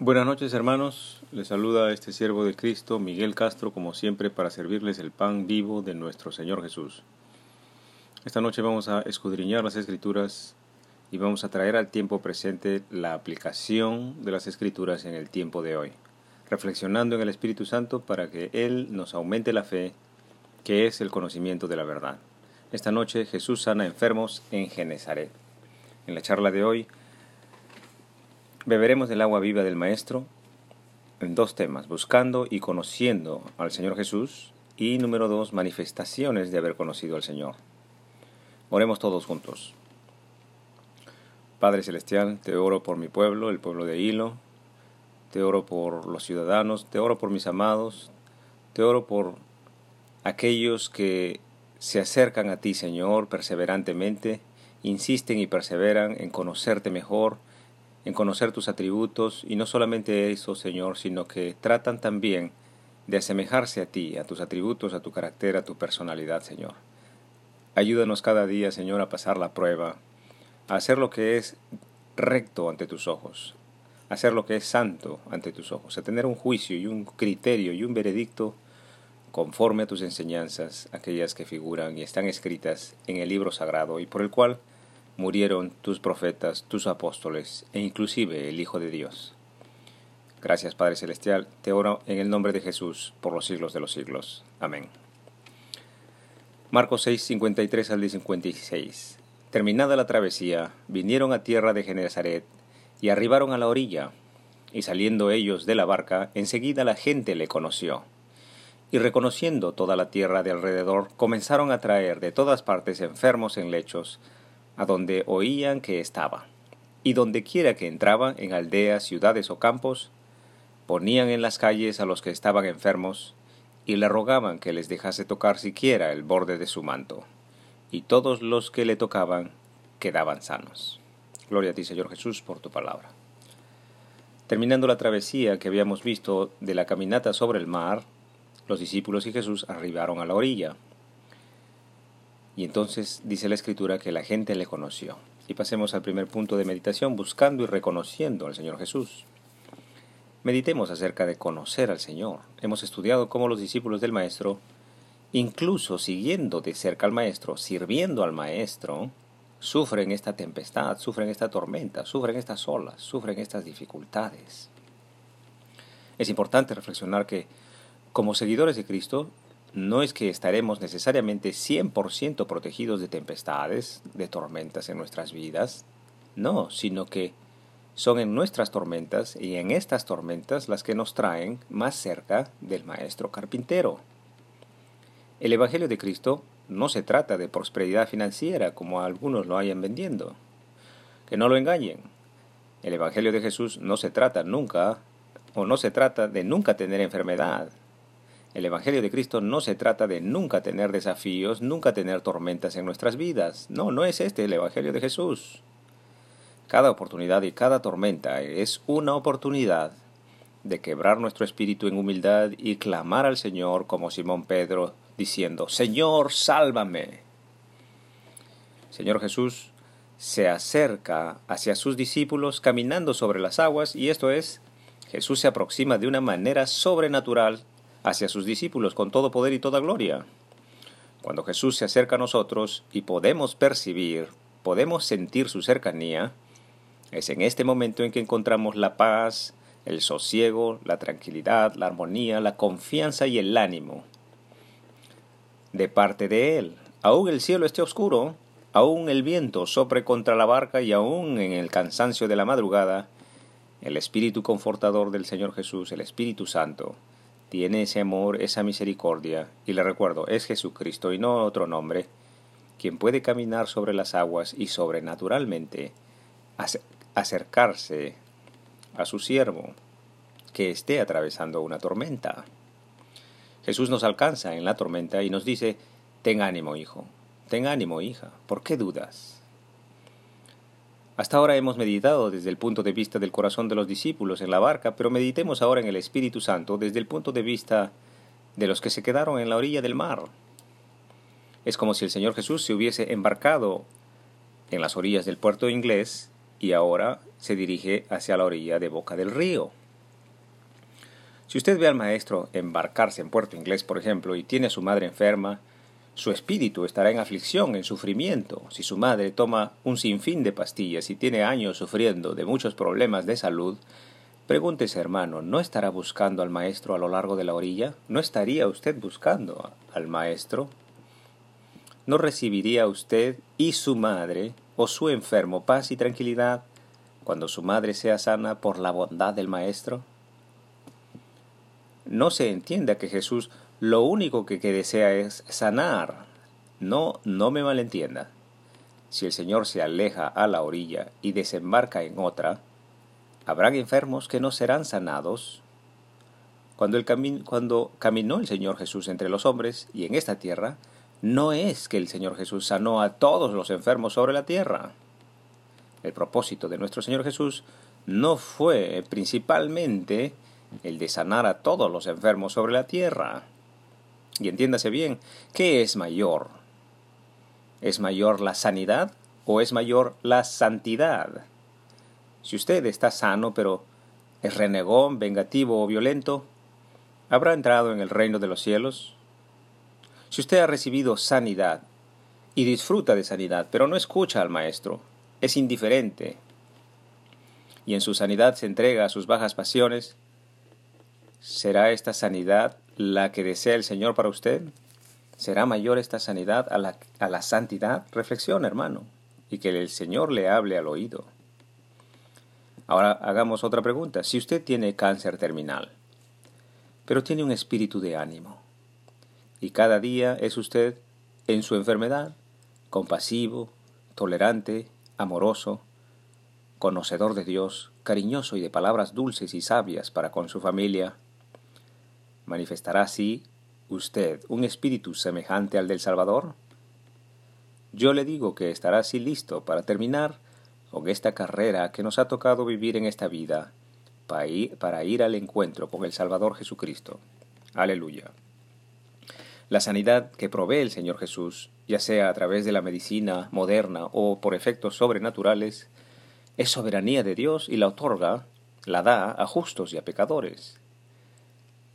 Buenas noches hermanos, les saluda este siervo de Cristo, Miguel Castro, como siempre, para servirles el pan vivo de nuestro Señor Jesús. Esta noche vamos a escudriñar las escrituras y vamos a traer al tiempo presente la aplicación de las escrituras en el tiempo de hoy, reflexionando en el Espíritu Santo para que Él nos aumente la fe, que es el conocimiento de la verdad. Esta noche Jesús sana enfermos en Genezaret. En la charla de hoy Beberemos del agua viva del Maestro en dos temas, buscando y conociendo al Señor Jesús y número dos, manifestaciones de haber conocido al Señor. Oremos todos juntos. Padre Celestial, te oro por mi pueblo, el pueblo de Hilo, te oro por los ciudadanos, te oro por mis amados, te oro por aquellos que se acercan a ti, Señor, perseverantemente, insisten y perseveran en conocerte mejor, en conocer tus atributos y no solamente eso, Señor, sino que tratan también de asemejarse a ti, a tus atributos, a tu carácter, a tu personalidad, Señor. Ayúdanos cada día, Señor, a pasar la prueba, a hacer lo que es recto ante tus ojos, a hacer lo que es santo ante tus ojos, a tener un juicio y un criterio y un veredicto conforme a tus enseñanzas, aquellas que figuran y están escritas en el libro sagrado y por el cual murieron tus profetas, tus apóstoles e inclusive el Hijo de Dios. Gracias Padre Celestial, te oro en el nombre de Jesús por los siglos de los siglos. Amén. Marcos 6, 53 al 56. Terminada la travesía, vinieron a tierra de Genezaret y arribaron a la orilla, y saliendo ellos de la barca, enseguida la gente le conoció. Y reconociendo toda la tierra de alrededor, comenzaron a traer de todas partes enfermos en lechos, a donde oían que estaba, y donde quiera que entraba, en aldeas, ciudades o campos, ponían en las calles a los que estaban enfermos, y le rogaban que les dejase tocar siquiera el borde de su manto, y todos los que le tocaban quedaban sanos. Gloria a ti, Señor Jesús, por tu palabra. Terminando la travesía que habíamos visto de la caminata sobre el mar, los discípulos y Jesús arribaron a la orilla, y entonces dice la escritura que la gente le conoció. Y pasemos al primer punto de meditación, buscando y reconociendo al Señor Jesús. Meditemos acerca de conocer al Señor. Hemos estudiado cómo los discípulos del Maestro, incluso siguiendo de cerca al Maestro, sirviendo al Maestro, sufren esta tempestad, sufren esta tormenta, sufren estas olas, sufren estas dificultades. Es importante reflexionar que, como seguidores de Cristo, no es que estaremos necesariamente 100% protegidos de tempestades, de tormentas en nuestras vidas, no, sino que son en nuestras tormentas y en estas tormentas las que nos traen más cerca del Maestro Carpintero. El Evangelio de Cristo no se trata de prosperidad financiera como algunos lo hayan vendiendo. Que no lo engañen. El Evangelio de Jesús no se trata nunca o no se trata de nunca tener enfermedad, el Evangelio de Cristo no se trata de nunca tener desafíos, nunca tener tormentas en nuestras vidas. No, no es este el Evangelio de Jesús. Cada oportunidad y cada tormenta es una oportunidad de quebrar nuestro espíritu en humildad y clamar al Señor como Simón Pedro, diciendo, Señor, sálvame. Señor Jesús se acerca hacia sus discípulos caminando sobre las aguas y esto es, Jesús se aproxima de una manera sobrenatural hacia sus discípulos con todo poder y toda gloria. Cuando Jesús se acerca a nosotros y podemos percibir, podemos sentir su cercanía, es en este momento en que encontramos la paz, el sosiego, la tranquilidad, la armonía, la confianza y el ánimo de parte de Él. Aún el cielo esté oscuro, aún el viento sopre contra la barca y aún en el cansancio de la madrugada, el Espíritu confortador del Señor Jesús, el Espíritu Santo, tiene ese amor, esa misericordia, y le recuerdo, es Jesucristo y no otro nombre, quien puede caminar sobre las aguas y sobrenaturalmente acercarse a su siervo que esté atravesando una tormenta. Jesús nos alcanza en la tormenta y nos dice, ten ánimo, hijo, ten ánimo, hija, ¿por qué dudas? Hasta ahora hemos meditado desde el punto de vista del corazón de los discípulos en la barca, pero meditemos ahora en el Espíritu Santo desde el punto de vista de los que se quedaron en la orilla del mar. Es como si el Señor Jesús se hubiese embarcado en las orillas del puerto inglés y ahora se dirige hacia la orilla de Boca del Río. Si usted ve al maestro embarcarse en Puerto Inglés, por ejemplo, y tiene a su madre enferma, su espíritu estará en aflicción, en sufrimiento. Si su madre toma un sinfín de pastillas y tiene años sufriendo de muchos problemas de salud, pregúntese, hermano, ¿no estará buscando al maestro a lo largo de la orilla? ¿No estaría usted buscando al maestro? ¿No recibiría usted y su madre o su enfermo paz y tranquilidad cuando su madre sea sana por la bondad del maestro? No se entienda que Jesús lo único que, desea es sanar. No, no me malentienda. Si el Señor se aleja a la orilla y desembarca en otra, habrán enfermos que no serán sanados. Cuando, el cuando caminó el Señor Jesús entre los hombres y en esta tierra, no es que el Señor Jesús sanó a todos los enfermos sobre la tierra. El propósito de nuestro Señor Jesús no fue principalmente el de sanar a todos los enfermos sobre la tierra. Y entiéndase bien, ¿qué es mayor? ¿Es mayor la sanidad o es mayor la santidad? Si usted está sano pero es renegón, vengativo o violento, ¿habrá entrado en el reino de los cielos? Si usted ha recibido sanidad y disfruta de sanidad, pero no escucha al Maestro, es indiferente, y en su sanidad se entrega a sus bajas pasiones, ¿Será esta sanidad la que desea el Señor para usted? ¿Será mayor esta sanidad a la, a la santidad? Reflexiona, hermano, y que el Señor le hable al oído. Ahora hagamos otra pregunta. Si usted tiene cáncer terminal, pero tiene un espíritu de ánimo, y cada día es usted en su enfermedad compasivo, tolerante, amoroso, conocedor de Dios, cariñoso y de palabras dulces y sabias para con su familia, ¿Manifestará así usted un espíritu semejante al del Salvador? Yo le digo que estará así listo para terminar con esta carrera que nos ha tocado vivir en esta vida, para ir, para ir al encuentro con el Salvador Jesucristo. Aleluya. La sanidad que provee el Señor Jesús, ya sea a través de la medicina moderna o por efectos sobrenaturales, es soberanía de Dios y la otorga, la da a justos y a pecadores.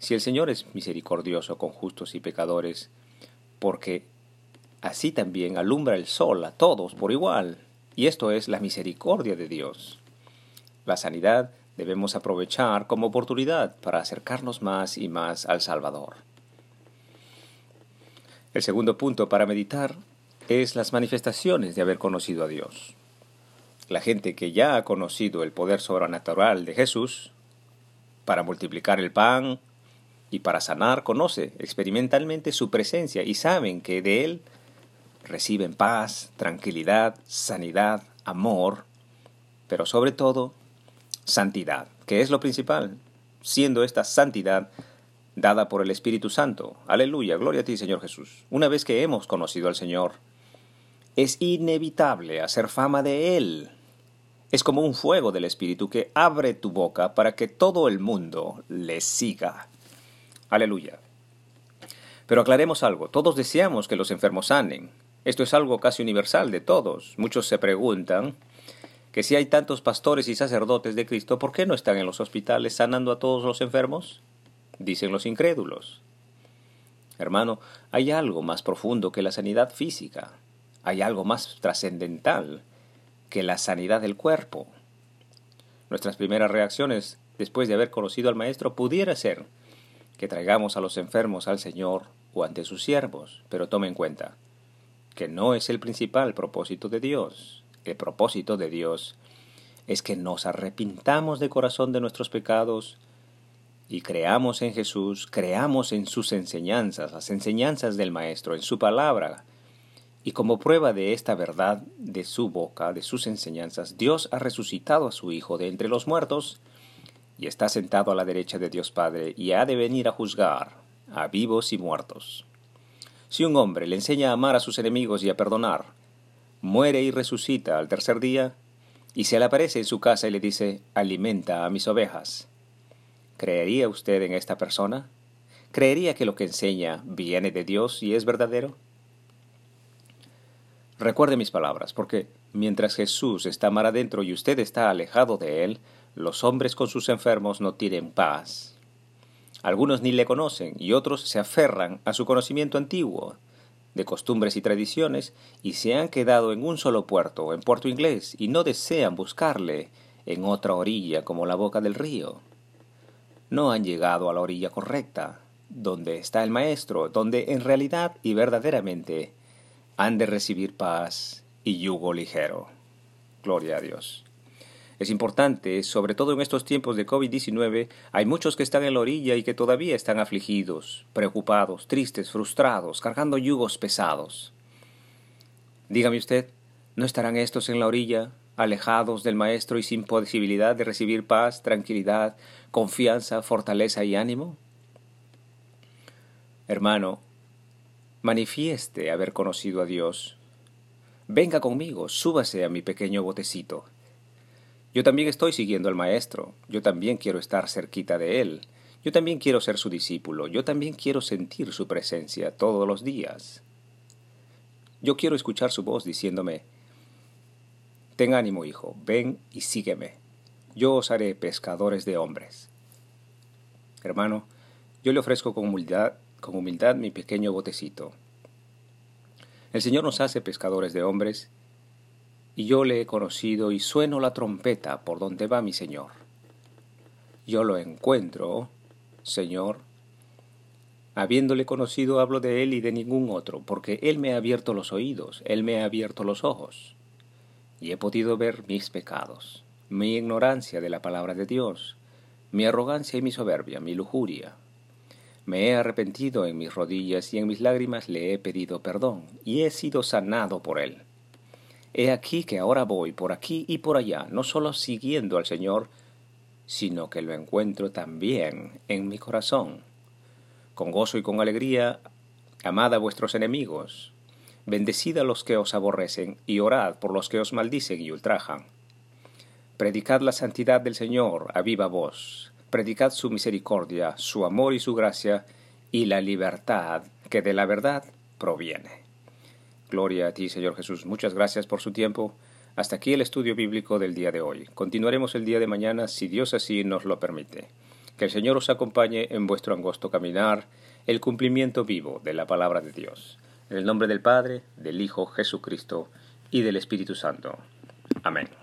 Si el Señor es misericordioso con justos y pecadores, porque así también alumbra el sol a todos por igual, y esto es la misericordia de Dios. La sanidad debemos aprovechar como oportunidad para acercarnos más y más al Salvador. El segundo punto para meditar es las manifestaciones de haber conocido a Dios. La gente que ya ha conocido el poder sobrenatural de Jesús para multiplicar el pan, y para sanar conoce experimentalmente su presencia y saben que de Él reciben paz, tranquilidad, sanidad, amor, pero sobre todo santidad, que es lo principal, siendo esta santidad dada por el Espíritu Santo. Aleluya, gloria a ti Señor Jesús. Una vez que hemos conocido al Señor, es inevitable hacer fama de Él. Es como un fuego del Espíritu que abre tu boca para que todo el mundo le siga. Aleluya. Pero aclaremos algo, todos deseamos que los enfermos sanen. Esto es algo casi universal de todos. Muchos se preguntan que si hay tantos pastores y sacerdotes de Cristo, ¿por qué no están en los hospitales sanando a todos los enfermos? Dicen los incrédulos. Hermano, hay algo más profundo que la sanidad física. Hay algo más trascendental que la sanidad del cuerpo. Nuestras primeras reacciones después de haber conocido al Maestro pudiera ser que traigamos a los enfermos al Señor o ante sus siervos, pero tome en cuenta que no es el principal propósito de Dios. El propósito de Dios es que nos arrepintamos de corazón de nuestros pecados y creamos en Jesús, creamos en sus enseñanzas, las enseñanzas del Maestro, en su palabra. Y como prueba de esta verdad de su boca, de sus enseñanzas, Dios ha resucitado a su Hijo de entre los muertos, y está sentado a la derecha de Dios Padre, y ha de venir a juzgar a vivos y muertos. Si un hombre le enseña a amar a sus enemigos y a perdonar, muere y resucita al tercer día, y se le aparece en su casa y le dice, alimenta a mis ovejas, ¿creería usted en esta persona? ¿Creería que lo que enseña viene de Dios y es verdadero? Recuerde mis palabras, porque mientras Jesús está mar adentro y usted está alejado de él, los hombres con sus enfermos no tienen paz. Algunos ni le conocen y otros se aferran a su conocimiento antiguo, de costumbres y tradiciones, y se han quedado en un solo puerto, en Puerto Inglés, y no desean buscarle en otra orilla como la boca del río. No han llegado a la orilla correcta, donde está el Maestro, donde en realidad y verdaderamente han de recibir paz y yugo ligero. Gloria a Dios. Es importante, sobre todo en estos tiempos de COVID-19, hay muchos que están en la orilla y que todavía están afligidos, preocupados, tristes, frustrados, cargando yugos pesados. Dígame usted, ¿no estarán estos en la orilla, alejados del Maestro y sin posibilidad de recibir paz, tranquilidad, confianza, fortaleza y ánimo? Hermano, manifieste haber conocido a Dios. Venga conmigo, súbase a mi pequeño botecito. Yo también estoy siguiendo al Maestro, yo también quiero estar cerquita de Él, yo también quiero ser su discípulo, yo también quiero sentir su presencia todos los días. Yo quiero escuchar su voz diciéndome, Ten ánimo, hijo, ven y sígueme. Yo os haré pescadores de hombres. Hermano, yo le ofrezco con humildad con humildad mi pequeño botecito. El Señor nos hace pescadores de hombres, y yo le he conocido y sueno la trompeta por donde va mi Señor. Yo lo encuentro, Señor. Habiéndole conocido hablo de Él y de ningún otro, porque Él me ha abierto los oídos, Él me ha abierto los ojos, y he podido ver mis pecados, mi ignorancia de la palabra de Dios, mi arrogancia y mi soberbia, mi lujuria, me he arrepentido en mis rodillas y en mis lágrimas le he pedido perdón, y he sido sanado por él. He aquí que ahora voy por aquí y por allá, no solo siguiendo al Señor, sino que lo encuentro también en mi corazón. Con gozo y con alegría, amad a vuestros enemigos, bendecid a los que os aborrecen, y orad por los que os maldicen y ultrajan. Predicad la santidad del Señor a viva voz, predicad su misericordia, su amor y su gracia, y la libertad que de la verdad proviene. Gloria a ti, Señor Jesús. Muchas gracias por su tiempo. Hasta aquí el estudio bíblico del día de hoy. Continuaremos el día de mañana si Dios así nos lo permite. Que el Señor os acompañe en vuestro angosto caminar, el cumplimiento vivo de la palabra de Dios. En el nombre del Padre, del Hijo Jesucristo y del Espíritu Santo. Amén.